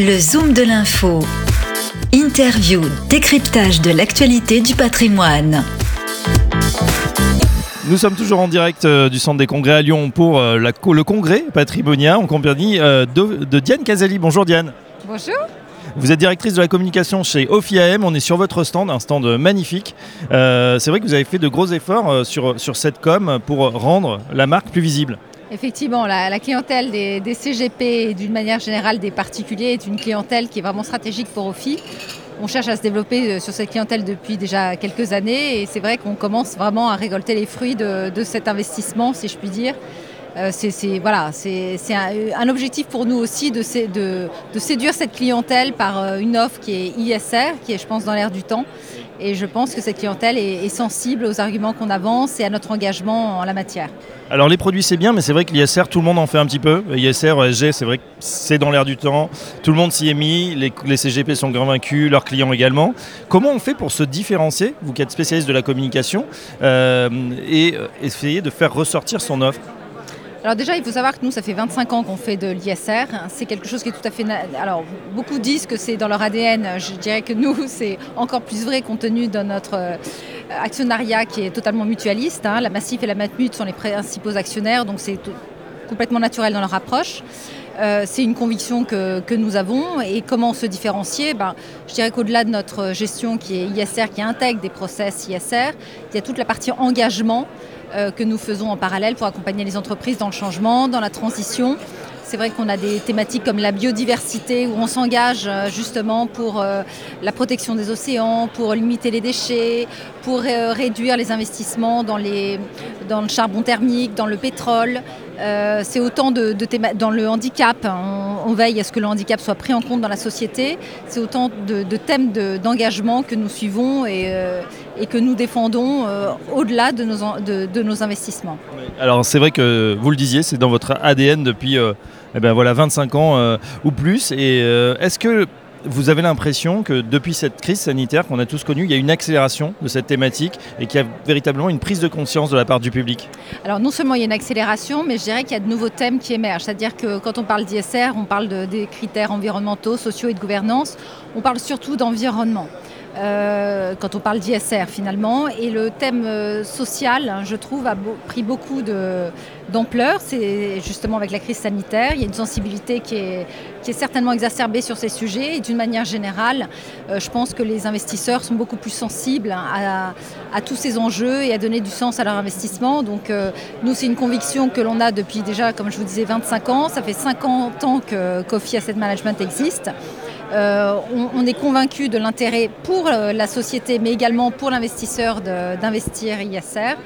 Le Zoom de l'info. Interview, décryptage de l'actualité du patrimoine. Nous sommes toujours en direct euh, du Centre des Congrès à Lyon pour euh, la, le congrès Patrimonia en compagnie euh, de, de Diane Casali. Bonjour Diane. Bonjour. Vous êtes directrice de la communication chez OFIAM. On est sur votre stand, un stand magnifique. c'est vrai que vous avez fait de gros efforts sur, sur cette com pour rendre la marque plus visible. Effectivement, la, clientèle des, CGP et d'une manière générale des particuliers est une clientèle qui est vraiment stratégique pour OFI. On cherche à se développer euh, sur cette clientèle depuis déjà quelques années et c'est vrai qu'on commence vraiment à récolter les fruits de, cet investissement, si je puis dire. Euh, c'est voilà, un, objectif pour nous aussi de, séduire cette clientèle par euh, une offre qui est ISR, qui est je pense dans l'air du temps. Et je pense que cette clientèle est, sensible aux arguments qu'on avance et à notre engagement en la matière. Alors les produits c'est bien, mais c'est vrai que l'ISR, tout le monde en fait un petit peu. ISR, ESG, c'est vrai que c'est dans l'air du temps. Tout le monde s'y est mis, les, CGP sont convaincus, leurs clients également. Comment on fait pour se différencier, vous qui êtes spécialiste de la communication, euh, et euh, essayer de faire ressortir son offre? Alors déjà, il faut savoir que nous, ça fait 25 ans qu'on fait de l'ISR. C'est quelque chose qui est tout à fait... Alors, beaucoup disent que c'est dans leur ADN. Je dirais que nous, c'est encore plus vrai compte tenu de notre euh, actionnariat qui est totalement mutualiste. Hein. La Massif et la Matmut sont les principaux actionnaires, donc c'est complètement naturel dans leur approche. Euh, c'est une conviction que, nous avons. Et comment se différencier? Ben, Je dirais qu'au-delà de notre gestion qui est ISR, qui intègre des process ISR, il y a toute la partie engagement euh, que nous faisons en parallèle pour accompagner les entreprises dans le changement, dans la transition. C'est vrai qu'on a des thématiques comme la biodiversité où on s'engage euh, justement pour la protection des océans, pour limiter les déchets, pour réduire les investissements dans le charbon thermique, dans le pétrole. C'est autant de, de dans le handicap. Hein. On, veille à ce que le handicap soit pris en compte dans la société. C'est autant de, thèmes d'engagement que nous suivons et, et que nous défendons euh, au-delà de nos, investissements. Alors c'est vrai que vous le disiez, c'est dans votre ADN depuis euh, eh ben voilà, 25 ans euh, ou plus. Et est-ce que vous avez l'impression que depuis cette crise sanitaire qu'on a tous connue, il y a une accélération de cette thématique et qu'il y a véritablement une prise de conscience de la part du public Alors non seulement il y a une accélération, mais je dirais qu'il y a de nouveaux thèmes qui émergent. C'est-à-dire que quand on parle d'ISR, on parle de, des critères environnementaux, sociaux et de gouvernance. On parle surtout d'environnement. Euh, quand on parle d'ISR finalement. Et le thème euh, social, hein, je trouve, a pris beaucoup d'ampleur. C'est justement avec la crise sanitaire. Il y a une sensibilité qui est, qui est certainement exacerbée sur ces sujets. Et d'une manière générale, euh, je pense que les investisseurs sont beaucoup plus sensibles à, à, tous ces enjeux et à donner du sens à leur investissement. Donc nous, c'est une conviction que l'on a depuis déjà, comme je vous disais, 25 ans. Ça fait 50 ans que Coffee Asset Management existe. Euh, on, est convaincu de l'intérêt pour euh, la société, mais également pour l'investisseur d'investir ISR.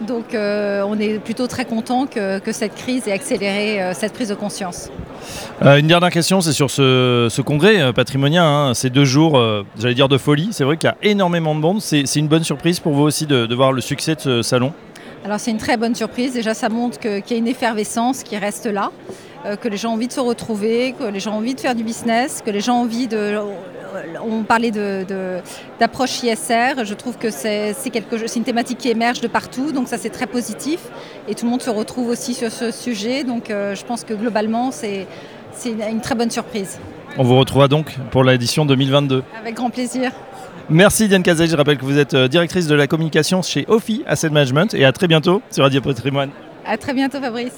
Donc euh, on est plutôt très content que, cette crise ait accéléré cette prise de conscience. une dernière question, c'est sur ce, congrès patrimonien, hein. ces deux jours, j'allais dire de folie. C'est vrai qu'il y a énormément de monde. C'est une bonne surprise pour vous aussi de, voir le succès de ce salon? Alors c'est une très bonne surprise. Déjà, ça montre qu'il y a une effervescence qui reste là. Euh, que les gens ont envie de se retrouver, que les gens ont envie de faire du business, que les gens ont envie de... On parlait d'approche de, ISR, je trouve que c'est une thématique qui émerge de partout, donc ça c'est très positif. Et tout le monde se retrouve aussi sur ce sujet, donc euh, je pense que globalement c'est une très bonne surprise. On vous retrouvera donc pour l'édition 2022. Avec grand plaisir. Merci Diane Cazet, je rappelle que vous êtes euh, directrice de la communication chez OFI Asset Management et à très bientôt sur Radio Patrimoine. À très bientôt Fabrice.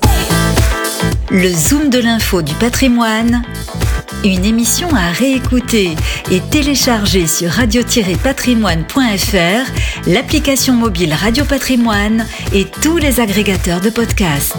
Le Zoom de l'info du patrimoine, une émission à réécouter et télécharger sur radio-patrimoine.fr, l'application mobile Radio Patrimoine et tous les agrégateurs de podcasts.